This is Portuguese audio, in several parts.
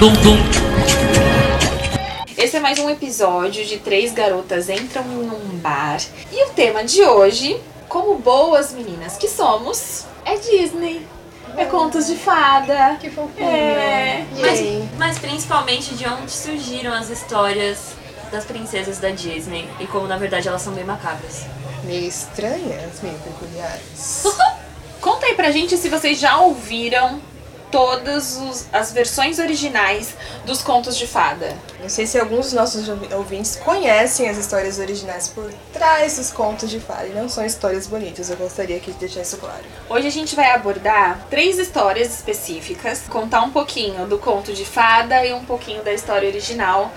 Tum tum. Esse é mais um episódio de Três Garotas Entram num Bar. E o tema de hoje, como boas meninas que somos, é Disney. É contos de fada. Que fofinho. É. Mas, mas principalmente de onde surgiram as histórias das princesas da Disney e como na verdade elas são bem macabras. Meio estranhas, meio peculiares. Conta aí pra gente se vocês já ouviram todas os- as versões originais dos contos de fada. Não sei se alguns dos nossos ouvi- ouvintes conhecem as histórias originais por trás dos contos de fada. E não são histórias bonitas, eu gostaria aqui de deixar isso claro. Hoje a gente vai abordar três histórias específicas, contar um pouquinho do conto de fada e um pouquinho da história original,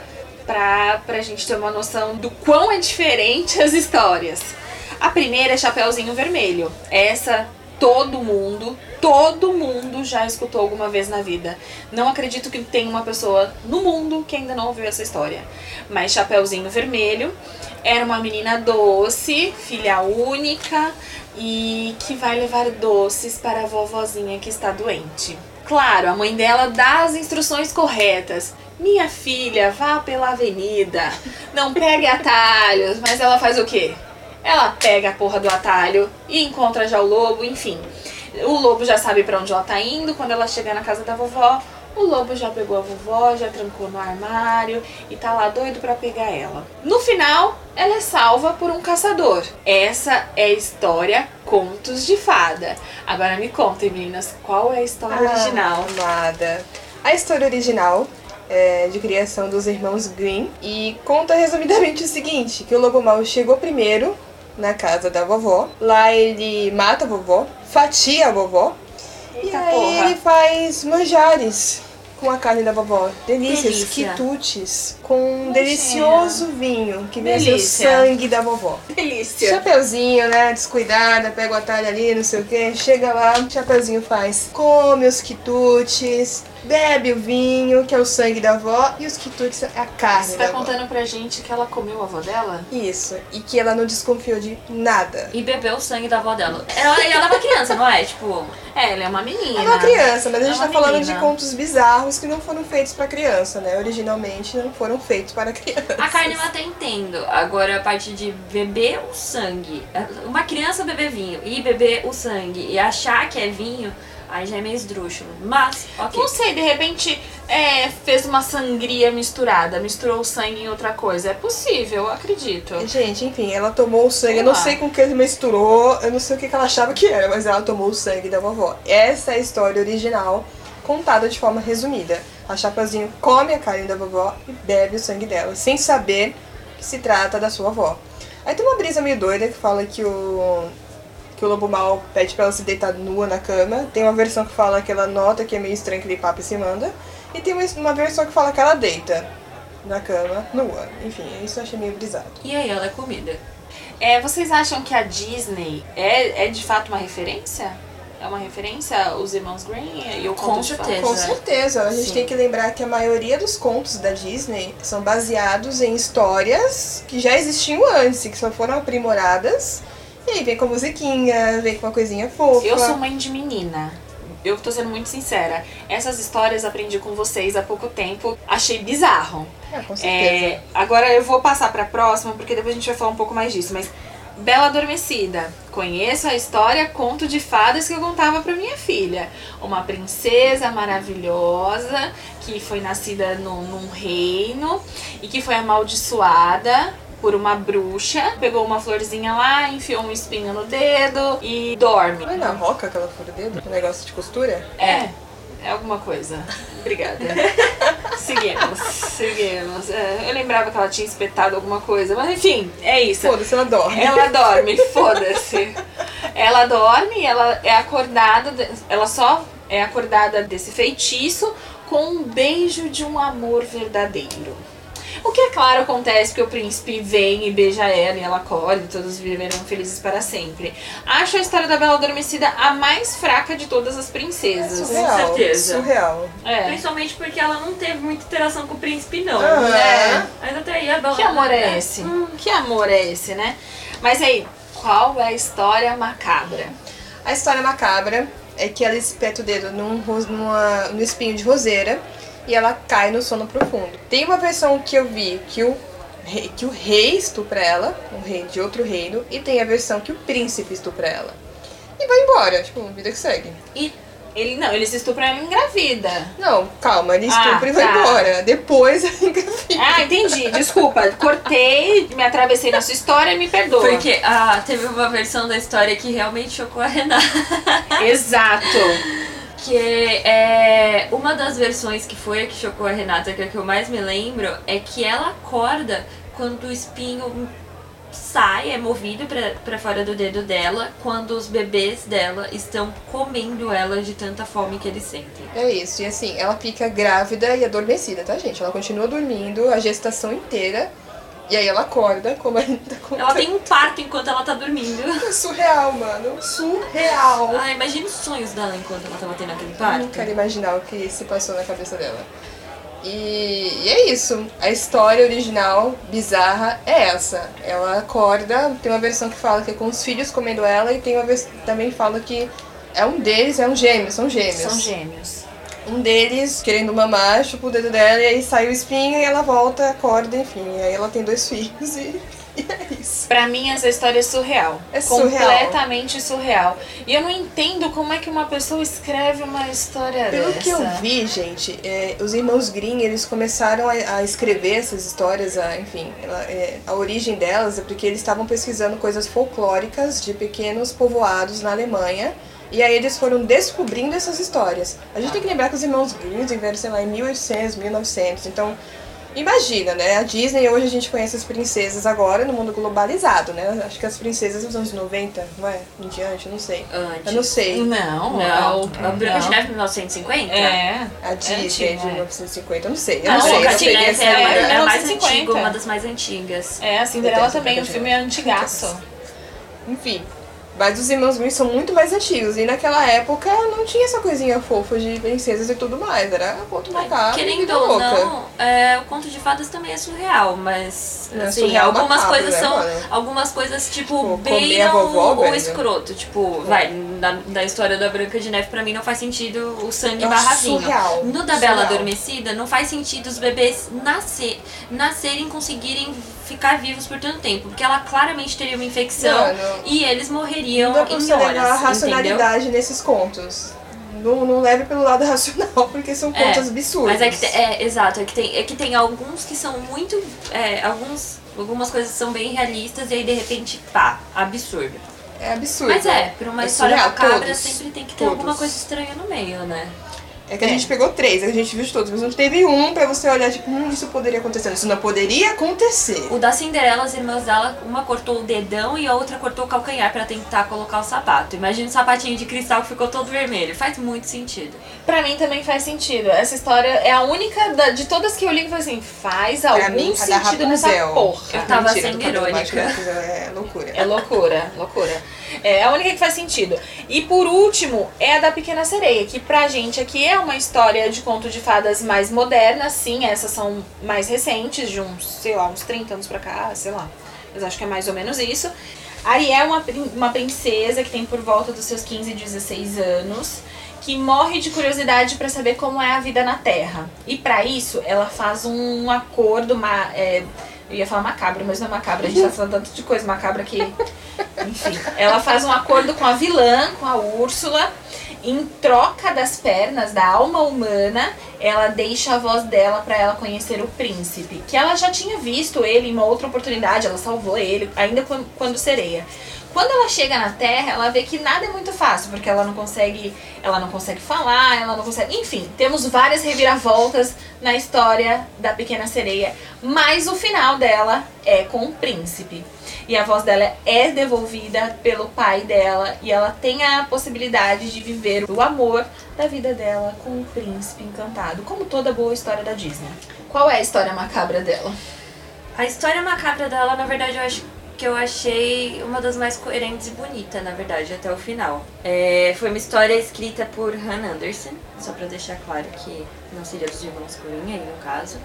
pra, pra gente ter uma noção do quão é diferente as histórias. A primeira é Chapeuzinho Vermelho. Essa todo mundo, todo mundo já escutou alguma vez na vida. Não acredito que tenha uma pessoa no mundo que ainda não ouviu essa história. Mas Chapeuzinho Vermelho era uma menina doce, filha única e que vai levar doces para a vovozinha que está doente. Claro, a mãe dela dá as instruções corretas. Minha filha, vá pela avenida, não pegue atalhos, mas ela faz o quê? Ela pega a porra do atalho e encontra já o lobo, enfim. O lobo já sabe pra onde ela tá indo. Quando ela chegar na casa da vovó, o lobo já pegou a vovó, já trancou no armário e tá lá doido pra pegar ela. No final, ela é salva por um caçador. Essa é a história Contos de Fada. Agora me contem, meninas, qual é a história original? Ah, amada. A história original é de criação dos irmãos Grimm e conta resumidamente o seguinte, que o lobo mau chegou primeiro na casa da vovó. Lá ele mata a vovó, fatia a vovó e Eita aí porra. ele faz manjares com a carne da vovó. Delícias, Delícia. quitutes, com um Imagina. delicioso vinho que vem o sangue da vovó. Delícia! Chapeuzinho, né? Descuidada, pega o atalho ali, não sei o que. Chega lá, o Chapeuzinho faz. Come os quitutes, bebe o vinho, que é o sangue da avó, e os quitutes é a carne Você da tá avó. contando pra gente que ela comeu a avó dela? Isso. E que ela não desconfiou de nada. E bebeu o sangue da avó dela. Ela, e ela é uma criança, não é? Tipo, É, ela é uma menina. É uma criança, mas a É gente uma tá falando menina. de contos bizarros que não foram feitos pra criança, né? Originalmente não foram feitos para criança. a carne eu até entendo. Agora a parte de beber o sangue. Uma criança beber vinho e beber o sangue e achar que é vinho, aí já é meio esdrúxulo. Mas, ok. Não sei, de repente é, fez uma sangria misturada, misturou o sangue em outra coisa. É possível, eu acredito. Gente, enfim, ela tomou o sangue. Sei eu não lá. sei com que ele misturou, eu não sei o que que ela achava que era, mas ela tomou o sangue da vovó. Essa é a história original, contada de forma resumida. A Chapeuzinho come a carne da vovó e bebe o sangue dela, sem saber que se trata da sua avó. Aí tem uma brisa meio doida que fala que o. Que o lobo mal pede pra ela se deitar nua na cama. Tem uma versão que fala que ela nota que é meio estranho aquele papo e se manda. E tem uma, uma versão que fala que ela deita na cama, nua. Enfim, isso eu achei meio brisado. E aí ela é comida. É, vocês acham que a Disney é, é de fato uma referência? É uma referência os irmãos Green e o Com Conto de Fada? certeza. Com certeza. A gente Sim. tem que lembrar que a maioria dos contos da Disney são baseados em histórias que já existiam antes e que só foram aprimoradas. E aí vem com musiquinha, vem com uma coisinha fofa. Eu sou mãe de menina. Eu tô sendo muito sincera. Essas histórias aprendi com vocês há pouco tempo. Achei bizarro. Ah, com certeza. É, agora eu vou passar pra próxima, porque depois a gente vai falar um pouco mais disso. Mas Bela Adormecida. Conheço a história Conto de Fadas que eu contava pra minha filha. Uma princesa maravilhosa que foi nascida num, num reino e que foi amaldiçoada por uma bruxa. Pegou uma florzinha lá, enfiou um espinho no dedo e dorme. Não é na roca que ela fura o dedo? Um negócio de costura? É, é alguma coisa. Obrigada. seguimos, seguimos. É, eu lembrava que ela tinha espetado alguma coisa, mas enfim, é isso. Foda-se, ela dorme. Ela dorme, foda-se. Ela dorme, ela é acordada, de- ela só é acordada desse feitiço com um beijo de um amor verdadeiro. O que é claro acontece porque o príncipe vem e beija ela e ela acorda e todos viverão felizes para sempre. Acho a história da Bela Adormecida a mais fraca de todas as princesas. surreal. certeza. Surreal. É. Principalmente porque ela não teve muita interação com o príncipe, não. Aham. É. Mas até aí a Bela. Que amor é esse? Hum, Que amor é esse, né? Mas aí, qual é a história macabra? A história macabra é que ela espeta o dedo num, numa, no espinho de roseira e ela cai no sono profundo. Tem uma versão que eu vi que o rei, que o rei estupra ela, um rei de outro reino, e tem a versão que o príncipe estupra ela. E vai embora, tipo, vida que segue. E ele não, eles estupram ela engravida. Não, calma, ele Ah, estupra e vai tá. embora. Depois ela engravida. Ah, entendi. Desculpa. Cortei, me atravessei na sua história e me perdoa. Porque ah, teve uma versão da história que realmente chocou a Renata. Exato. Que é uma das versões que foi a que chocou a Renata, que é a que eu mais me lembro, é que ela acorda quando o espinho sai, é movido pra fora do dedo dela, quando os bebês dela estão comendo ela de tanta fome que eles sentem. É isso, e assim, ela fica grávida e adormecida, tá, gente? Ela continua dormindo a gestação inteira. E aí ela acorda, como a gente tá contando. Ela tem um parto enquanto ela tá dormindo. É surreal, mano. Surreal. Ah, imagina os sonhos dela enquanto ela tava tendo aquele Eu parto. não quero imaginar o que se passou na cabeça dela. E, e é isso. A história original, bizarra, é essa. Ela acorda, tem uma versão que fala que é com os filhos comendo ela, e tem uma versão que também fala que é um deles, é um gêmeo, são gêmeos. São gêmeos. Um deles querendo mamar, chupa o dedo dela, e aí sai o espinho e ela volta, acorda, enfim. E aí ela tem dois filhos e, e é isso. Pra mim, essa história é surreal. É surreal. Completamente surreal. E eu não entendo como é que uma pessoa escreve uma história Pelo dessa. que eu vi, gente, é, os irmãos Grimm, eles começaram a, a escrever essas histórias, a, enfim, ela- é, a origem delas é porque eles estavam pesquisando coisas folclóricas de pequenos povoados na Alemanha. E aí eles foram descobrindo essas histórias. A gente tem que lembrar que os irmãos Grimm viveram, sei lá, em 1800, 1900. Então, imagina, né? A Disney, hoje a gente conhece as princesas agora no mundo globalizado, né? Acho que as princesas dos anos 90, não é? Em diante, não sei. Antes. Eu não sei. Não, Não, não. a Branca de Neve 1950? É. A Disney antigo, de é. 1950, eu não sei. Eu Não, não, sei. Branca de Neve é, a- é mais 1950. antiga, uma das mais antigas. É, a Cinderela também, o de filme é antigaço. Enfim. Mas os irmãos Grimm são muito mais antigos. E naquela época não tinha essa coisinha fofa de princesas e tudo mais. Era conto macabro Querendo ou não, é, o conto de fadas também é surreal, mas é assim, surreal algumas macabro, coisas né, são. mano? Algumas coisas, tipo, Tipo, bem vovó, o, velho. escroto. Tipo, vai, na, na história da Branca de Neve, pra mim não faz sentido o sangue É barra vinho. surreal, No da Bela surreal. Adormecida, não faz sentido os bebês nascer, nascerem conseguirem ficar vivos por tanto tempo. Porque ela claramente teria uma infecção Mano, e eles morreriam Não em horas. levar a entendeu? racionalidade nesses contos. Não, não leve pelo lado racional, porque são É, contos absurdos. Mas é que te- é, exato, é que tem, é que tem alguns que são muito. é, alguns, algumas coisas são bem realistas e aí de repente, pá, absurdo. É absurdo. Mas é, pra uma É história surreal, macabra todos, sempre tem que ter todos. alguma coisa estranha no meio, né? É que a É. gente pegou três, a gente viu de todos, mas não teve um pra você olhar, tipo, hum, isso poderia acontecer. Isso não poderia acontecer. O da Cinderela, as irmãs dela, uma cortou o dedão e a outra cortou o calcanhar pra tentar colocar o sapato. Imagina o sapatinho de cristal que ficou todo vermelho. Faz muito sentido. Pra mim também faz sentido. Essa história é a única da- de todas que eu li que assim, faz Pra algum mim, sentido nessa porra. Eu tava Mentira, sendo irônica. Mágico É loucura. É loucura, loucura. É a única que faz sentido. E por último, é a da Pequena Sereia, que pra gente aqui é uma história de conto de fadas mais moderna, sim, essas são mais recentes, de uns, sei lá, uns 30 anos pra cá, sei lá. Mas acho que é mais ou menos isso. Ariel é uma, uma princesa que tem por volta dos seus 15, 16 anos, que morre de curiosidade pra saber como é a vida na Terra. E pra isso, ela faz um acordo, uma, é, eu ia falar macabro, mas não é macabro, a gente tá falando tanto de coisa macabra que. Enfim, ela faz um acordo com a vilã, com a Úrsula. Em troca das pernas, da alma humana, ela deixa a voz dela pra ela conhecer o príncipe. Que ela já tinha visto ele em uma outra oportunidade, ela salvou ele, ainda quando sereia. Quando ela chega na Terra, ela vê que nada é muito fácil, porque ela não consegue, ela não consegue falar, ela não consegue, enfim, temos várias reviravoltas na história da Pequena Sereia, mas o final dela é com o príncipe. E a voz dela é devolvida pelo pai dela e ela tem a possibilidade de viver o amor da vida dela com o príncipe encantado, como toda boa história da Disney. Qual é a história macabra dela? A história macabra dela, na verdade, eu acho que eu achei uma das mais coerentes e bonitas, na verdade, até o final. É, foi uma história escrita por Han Anderson, só pra deixar claro que não seria dos irmãos Corinha aí no caso.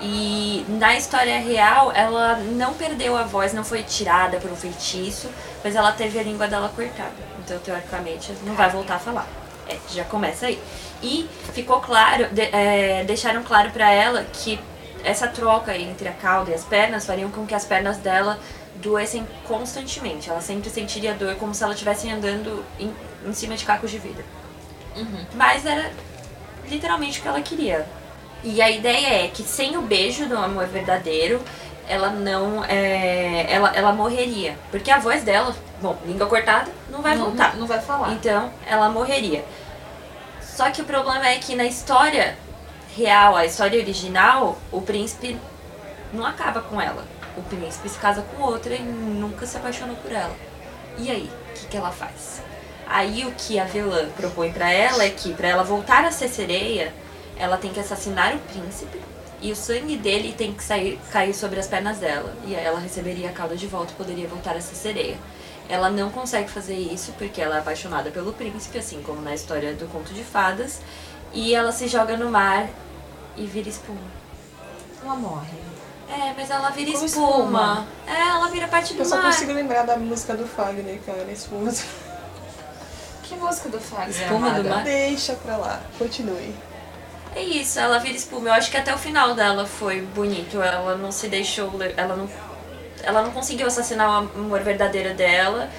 E na história real, ela não perdeu a voz, não foi tirada por um feitiço, mas ela teve a língua dela cortada. Então, teoricamente, não vai voltar a falar. É, já começa aí. E ficou claro, de- é, deixaram claro pra ela que essa troca entre a cauda e as pernas fariam com que as pernas dela doessem constantemente. Ela sempre sentiria dor como se ela estivesse andando em, em cima de cacos de vidro. Mas era literalmente o que ela queria. E a ideia é que sem o beijo do amor verdadeiro, ela não. é, ela, ela morreria. Porque a voz dela, bom, língua cortada, não vai não, voltar. não vai falar. Então, ela morreria. Só que o problema é que na história real, a história original, o príncipe não acaba com ela. O príncipe se casa com outra e nunca se apaixonou por ela. E aí, o que, que ela faz? Aí o que a vilã propõe pra ela é que pra ela voltar a ser sereia, ela tem que assassinar o príncipe e o sangue dele tem que sair, cair sobre as pernas dela. E aí ela receberia a cauda de volta e poderia voltar a ser sereia. Ela não consegue fazer isso porque ela é apaixonada pelo príncipe, assim como na história do conto de fadas. E ela se joga no mar e vira espuma. Ela morre. É, mas ela vira espuma. espuma. É, ela vira parte do Eu só mar. consigo lembrar da música do Fagner, cara, esposa. Que música do Fagner? Espuma do amada? mar. Deixa pra lá, continue. É isso, ela vira espuma. Eu acho que até o final dela foi bonito. Ela não se deixou. Ela não, ela não conseguiu assassinar o amor verdadeiro dela.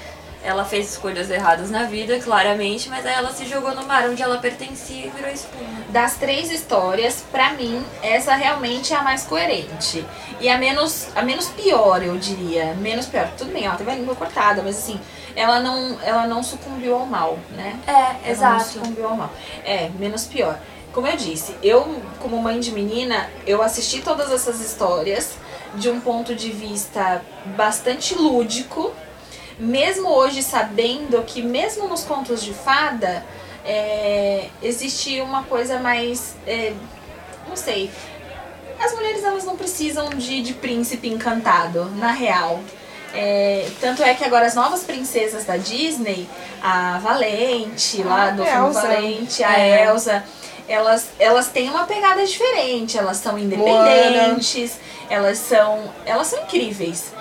Ela fez escolhas erradas na vida, claramente, mas aí ela se jogou no mar onde ela pertencia e virou espuma. Das três histórias, pra mim, essa realmente é a mais coerente. E a menos, a menos pior, eu diria. Menos pior. Tudo bem, ela teve a língua cortada, mas assim, ela não, ela não sucumbiu ao mal, né? É, Ela não sucumbiu ao mal. É, menos pior. Como eu disse, eu, como mãe de menina, eu assisti todas essas histórias de um ponto de vista bastante lúdico, mesmo hoje sabendo que mesmo nos contos de fada é, existe uma coisa mais, é, não sei, as mulheres elas não precisam de, de príncipe encantado, na real. É, tanto é que agora as novas princesas da Disney, a Valente, lá do A filme. Valente, a É. Elsa, elas, elas têm uma pegada diferente, elas são independentes, elas são. Elas são incríveis.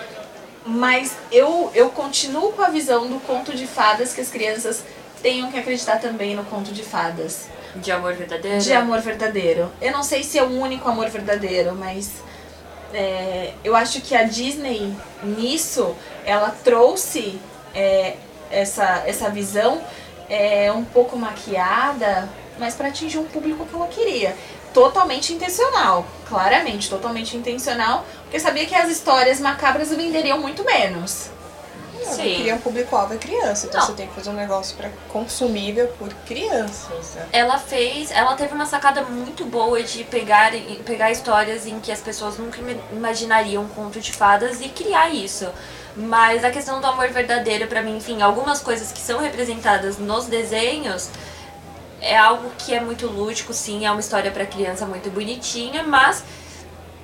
Mas eu, eu continuo com a visão do conto de fadas que as crianças tenham que acreditar também no conto de fadas. De amor verdadeiro. De amor verdadeiro. Eu não sei se é o único amor verdadeiro, mas é, eu acho que a Disney nisso ela trouxe é, essa, essa visão é, um pouco maquiada, mas para atingir um público que ela queria. Totalmente intencional, claramente, totalmente intencional, porque sabia que as histórias macabras venderiam muito menos. Não, Sim. Queria um público-alvo é criança, então Não. você tem que fazer um negócio pra consumível por crianças. né? Ela fez, ela teve uma sacada muito boa de pegar, pegar histórias em que as pessoas nunca ima- imaginariam um conto de fadas e criar isso. Mas a questão do amor verdadeiro, pra mim, enfim, algumas coisas que são representadas nos desenhos é algo que é muito lúdico, sim, é uma história pra criança muito bonitinha, mas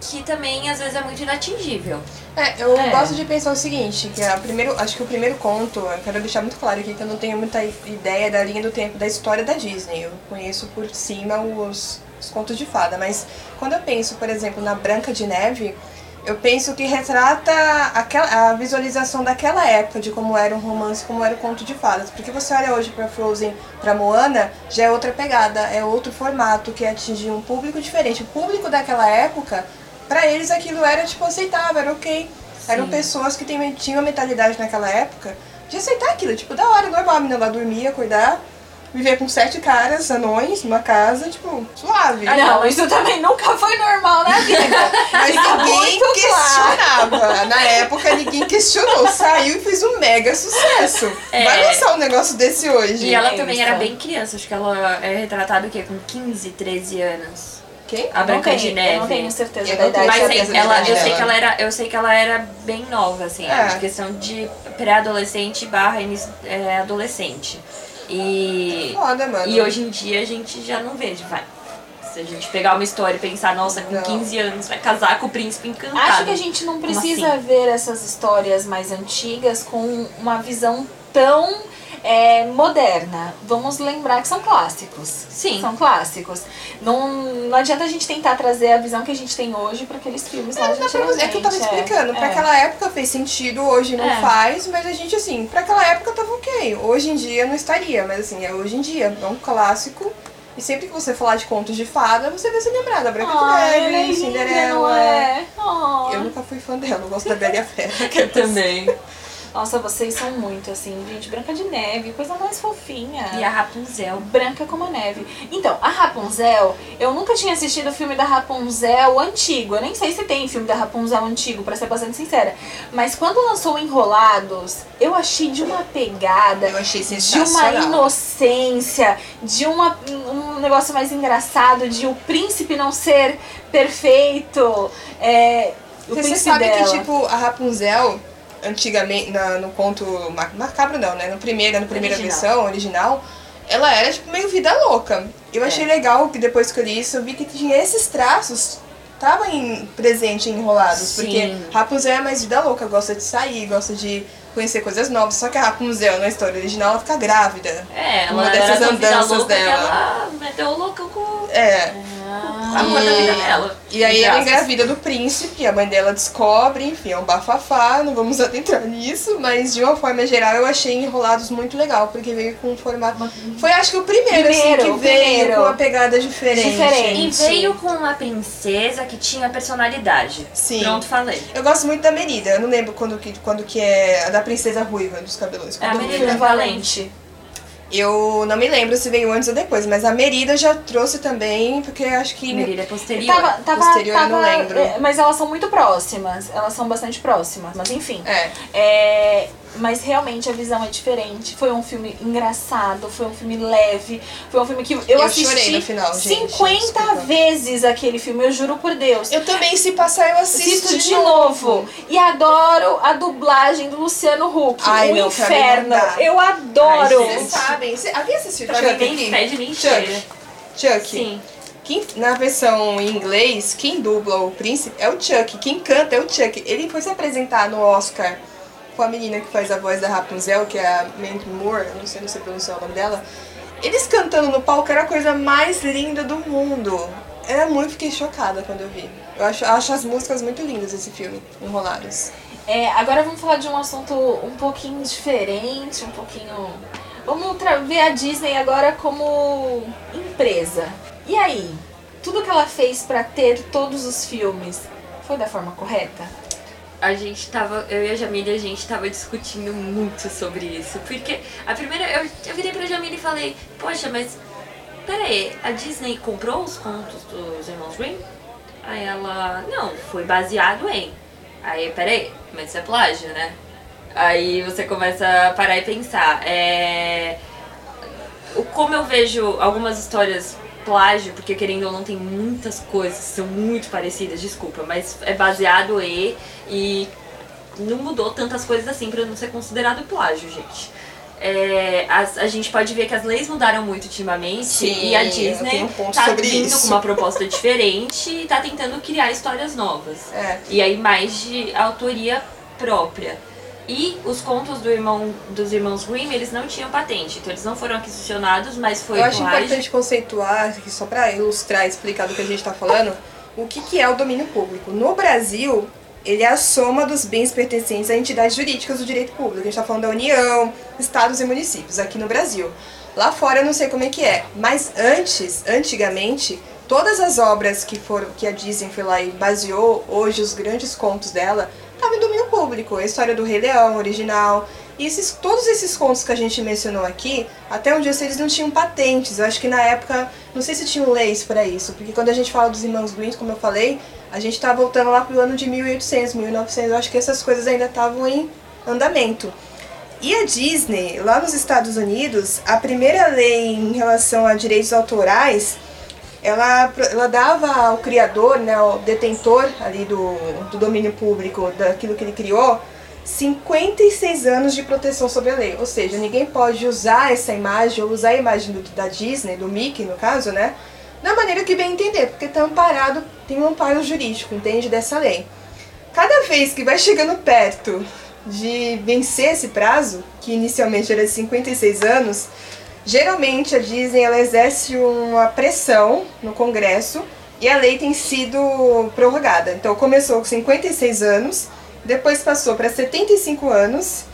que também às vezes é muito inatingível. É, eu É. gosto de pensar o seguinte, que a primeiro, acho que o primeiro conto, eu quero deixar muito claro aqui que eu não tenho muita ideia da linha do tempo da história da Disney. Eu conheço por cima os, os contos de fada, mas quando eu penso, por exemplo, na Branca de Neve, eu penso que retrata aquela, a visualização daquela época de como era um romance, como era o conto de fadas. Porque você olha hoje pra Frozen, pra Moana, já é outra pegada, é outro formato que atinge um público diferente. O público daquela época, pra eles aquilo era tipo aceitável, era ok. Eram Sim. pessoas que tem- tinham a mentalidade naquela época de aceitar aquilo, tipo, da hora, normal, a menina lá dormir, acordar, viver com sete caras, anões, numa casa, tipo, suave. Ai, não, isso também nunca foi normal na vida. Mas Fica ninguém muito questionava. Na época ninguém questionou. Saiu e fez um mega sucesso. É. Vai lançar um negócio desse hoje. E ela é também isso. era bem criança, acho que ela é retratada o quê? Com 15, 13 anos. Quem? A Branca de Neve. Eu não tenho certeza Eu da idade. Mas sei- ela, eu sei que ela era, eu sei que ela era bem nova, assim, É. de questão de pré-adolescente barra é, adolescente. E, Foda, mano. e hoje em dia a gente já não vê, vai. Se a gente pegar uma história e pensar, nossa, com Não. 15 anos vai casar com o príncipe encantado. Acho que a gente não precisa assim? ver essas histórias mais antigas com uma visão tão é, moderna, vamos lembrar que são clássicos. Sim. São clássicos. Não, não adianta a gente tentar trazer a visão que a gente tem hoje para aqueles filmes lá É, de dá pra você- é que eu tava antigamente, explicando. é. Pra aquela época fez sentido, hoje não É. faz, mas a gente, assim, pra aquela época tava ok. Hoje em dia não estaria, mas assim, é hoje em dia. É um clássico. E sempre que você falar de contos de fada, você vai se lembrar da Branca de é Neve, linda, Cinderela. é? Oh. Eu nunca fui fã dela, eu gosto da Bela e a Fera. Eu também. Nossa, vocês são muito assim, gente. Branca de Neve, coisa mais fofinha. E a Rapunzel. Branca como a neve. Então, a Rapunzel, eu nunca tinha assistido o filme da Rapunzel antigo. Eu nem sei se tem filme da Rapunzel antigo, pra ser bastante sincera. Mas quando lançou Enrolados, eu achei de uma pegada, Eu achei de uma inocência, de uma, um negócio mais engraçado, de o príncipe não ser perfeito. É, o Você príncipe sabe dela. que, tipo, a Rapunzel, antigamente, na- no conto ma- macabro não, né? No primeiro, na primeira Original. versão, original, ela era, tipo, meio vida louca. Eu achei legal que depois que eu li isso, eu vi que tinha esses traços, tava em, presente em Enrolados. Sim. Porque Rapunzel é mais vida louca, gosta de sair, gosta de conhecer coisas novas. Só que a Rapunzel, na história original, ela fica grávida. É, ela Uma dessas andanças louca que dela. ela meteu o louco com É. a cor da E- vida dela. E aí ela engravida do príncipe, a mãe dela descobre, enfim, é um bafafá, não vamos adentrar nisso, mas de uma forma geral eu achei Enrolados muito legal, porque veio com um formato. Foi acho que o primeiro, assim, Primeiro, que o veio primeiro. com uma pegada diferente. Diferente. E veio com uma princesa que tinha personalidade. Sim. Pronto, falei. Eu gosto muito da Merida, eu não lembro quando que, quando que é a da princesa ruiva dos cabelos. É a Merida. Valente. Eu não me lembro se veio antes ou depois, mas a Merida já trouxe também, porque acho que. Merida é posterior. Tava, tava, Posterior, eu não tava- lembro. é, Mas elas são muito próximas. Elas são bastante próximas. Mas enfim. É. É, mas realmente a visão é diferente. Foi um filme engraçado, foi um filme leve, foi um filme que eu, Eu assisti chorei no final, gente, 50 desculpa. vezes aquele filme, eu juro por Deus. Eu também, se passar, eu assisto, Assisto de novo. E adoro a dublagem do Luciano Huck. Ai, o não, inferno. Eu adoro. Ai, Vocês sabem. Cê, alguém assistiu Pra Chuck nem Chuck. Chuck. Sim. Quem, na versão em inglês, quem dubla o príncipe é o Chuck. Quem canta é o Chuck. Ele foi se apresentar no Oscar com a menina que faz a voz da Rapunzel, que é a Mandy Moore, não sei, não sei pronunciar o nome dela. Eles cantando no palco era a coisa mais linda do mundo. Era muito, fiquei chocada quando eu vi. Eu acho, acho as músicas muito lindas desse filme, Enrolados. É, agora vamos falar de um assunto um pouquinho diferente, um pouquinho. Vamos ver a Disney agora como empresa. E aí? Tudo que ela fez pra ter todos os filmes foi da forma correta? A gente tava, eu e a Jamília, a gente tava discutindo muito sobre isso. Porque a primeira, eu, eu virei pra Jamília e falei, poxa, mas peraí, a Disney comprou os contos dos irmãos Grimm? Aí ela, não, foi baseado em. Aí, peraí, mas isso é plágio, né? Aí você começa a parar e pensar. É... Como eu vejo algumas histórias plágio, porque querendo ou não tem muitas coisas que são muito parecidas, desculpa, mas é baseado em e não mudou tantas coisas assim pra não ser considerado plágio, gente. É, as- a gente pode ver que as leis mudaram muito ultimamente Sim, e a Disney um tá vindo isso. com uma proposta diferente e tá tentando criar histórias novas. É. E aí mais de autoria própria. E os contos do irmão, dos irmãos Grimm, eles não tinham patente, então eles não foram aquisicionados, mas foi Eu acho importante conceituar, só para ilustrar e explicar do que a gente está falando, o que, que é o domínio público. No Brasil, ele é a soma dos bens pertencentes a entidades jurídicas do direito público. A gente está falando da União, estados e municípios, aqui no Brasil. Lá fora eu não sei como é que é, mas antes, antigamente, todas as obras que foram que a Disney foi lá e baseou hoje os grandes contos dela, estavam em domínio público. A história do Rei Leão original, e esses, todos esses contos que a gente mencionou aqui, até um dia eles não tinham patentes. Eu acho que na época, não sei se tinham leis para isso, porque quando a gente fala dos irmãos Grimm, como eu falei, a gente tá voltando lá pro ano de 1800, 1900. Eu acho que essas coisas ainda estavam em andamento. E a Disney, lá nos Estados Unidos, a primeira lei em relação a direitos autorais, ela, ela dava ao criador, né, ao detentor ali do, do domínio público, daquilo que ele criou, 56 anos de proteção sobre a lei. Ou seja, ninguém pode usar essa imagem, ou usar a imagem do- da Disney, do Mickey no caso, né? Da maneira que bem entender, porque está amparado, tem um amparo jurídico, entende, dessa lei. Cada vez que vai chegando perto de vencer esse prazo, que inicialmente era de 56 anos, geralmente a Disney ela exerce uma pressão no Congresso e a lei tem sido prorrogada. Então começou com 56 anos, depois passou para 75 anos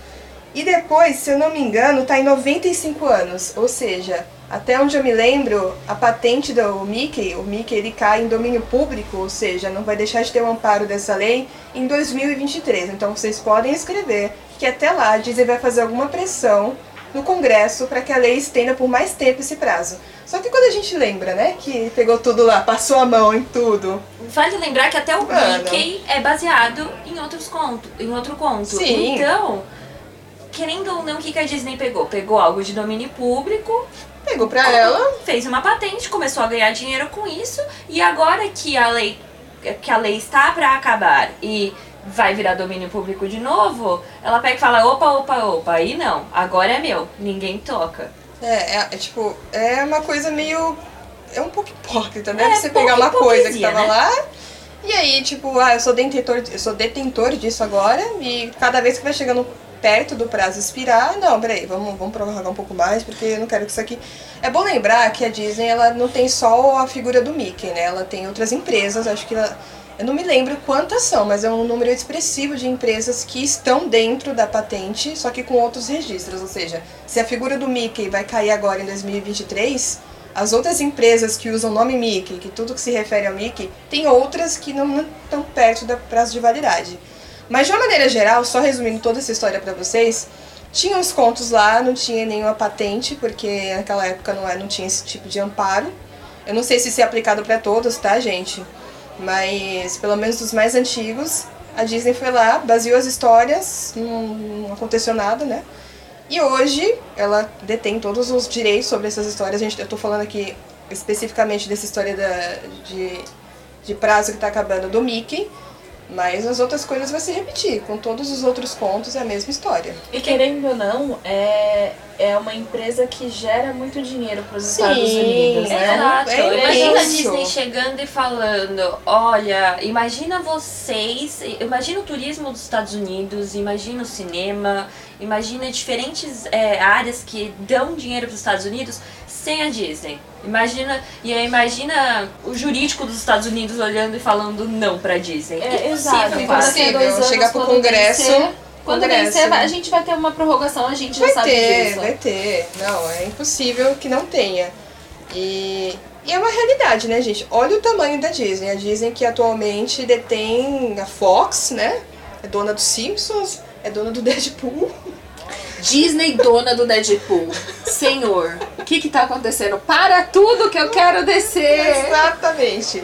e depois, se eu não me engano, está em 95 anos. Ou seja, até onde eu me lembro, a patente do Mickey, o Mickey ele cai em domínio público, ou seja, não vai deixar de ter o amparo dessa lei em 2023. Então vocês podem escrever que até lá a Disney vai fazer alguma pressão no Congresso para que a lei estenda por mais tempo esse prazo. Só que quando a gente lembra, né, que pegou tudo lá, passou a mão em tudo. Vale lembrar que até o Mano. Mickey é baseado em outros contos, em outro conto. Sim. Então, querendo ou não, o que que a Disney pegou? Pegou algo de domínio público, Pegou pra ela, fez uma patente, começou a ganhar dinheiro com isso, e agora que a lei que a lei está para acabar e vai virar domínio público de novo, ela pega e fala, opa, opa, opa, aí não, agora é meu, ninguém toca. é, é, é tipo, é uma coisa meio. É um pouco hipócrita, né? É, Você pegar uma coisa que tava né? lá. E aí, tipo, ah, eu sou detentor, eu sou detentor disso agora, e cada vez que vai chegando perto do prazo expirar, não, peraí, vamos, vamos prorrogar um pouco mais, porque eu não quero que isso aqui. É bom lembrar que a Disney ela não tem só a figura do Mickey, né? Ela tem outras empresas, acho que ela. Eu não me lembro quantas são, mas é um número expressivo de empresas que estão dentro da patente, só que com outros registros. Ou seja, se a figura do Mickey vai cair agora em 2023, as outras empresas que usam o nome Mickey, que tudo que se refere ao Mickey, tem outras que não estão perto do prazo de validade. Mas de uma maneira geral, só resumindo toda essa história pra vocês, tinha os contos lá, não tinha nenhuma patente, porque naquela época não, é- não tinha esse tipo de amparo. Eu não sei se isso é aplicado pra todos, tá, gente? Mas pelo menos dos mais antigos, a Disney foi lá, baseou as histórias, não, não aconteceu nada, né? E hoje ela detém todos os direitos sobre essas histórias. A gente, eu tô falando aqui especificamente dessa história da, de, de prazo que tá acabando do Mickey. Mas as outras coisas vai se repetir. Com todos os outros contos é a mesma história. E querendo ou não, é, é uma empresa que gera muito dinheiro para os Estados Unidos, né? Exato. É imagina a. Disney chegando e falando, olha, imagina vocês, imagina o turismo dos Estados Unidos, imagina o cinema, imagina diferentes é, áreas que dão dinheiro para os Estados Unidos sem a Disney. Imagina, e aí imagina o jurídico dos Estados Unidos olhando e falando não pra Disney. É, Impossível, exato. E dois Impossível. Chegar pro quando Congresso, vencer- Quando Congresso. vencer, a gente vai ter uma prorrogação, a gente já Vai sabe ter, disso. vai ter. Não, é impossível que não tenha. E, e é uma realidade, né, gente? Olha o tamanho da Disney. A Disney que atualmente detém a Fox, né? É dona dos Simpsons, é dona do Deadpool. Disney dona do Deadpool. Senhor, o que que tá acontecendo? Para tudo que eu quero descer. Exatamente.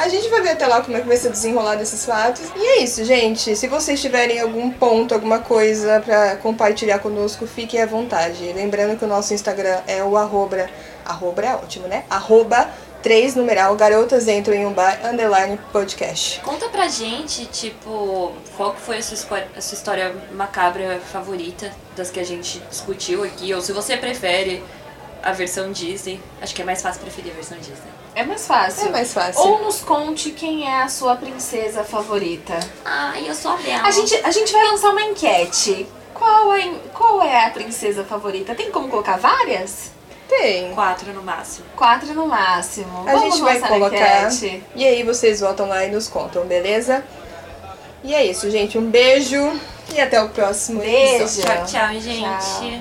A gente vai ver até lá como é que vai ser desenrolado esses fatos. E é isso, gente. Se vocês tiverem algum ponto, alguma coisa pra compartilhar conosco, fiquem à vontade. Lembrando que o nosso Instagram é o arroba, arroba é ótimo, né? Arroba 3 numeral garotas entram em um bar underline podcast. Conta pra gente, tipo, qual foi a sua, a sua história macabra favorita das que a gente discutiu aqui, ou se você prefere a versão Disney. Acho que é mais fácil preferir a versão Disney. É mais fácil. É mais fácil. Ou nos conte quem é a sua princesa favorita. Ai, eu sou a Bela. A gente, a gente vai lançar uma enquete. Qual é, qual é a princesa favorita? Tem como colocar várias? Tem. Quatro no máximo. Quatro no máximo. A Vamos gente vai colocar. enquete. E aí vocês votam lá e nos contam, beleza? E é isso, gente. Um beijo e até o próximo Beijo. episódio. Tchau, tchau, gente. Tchau.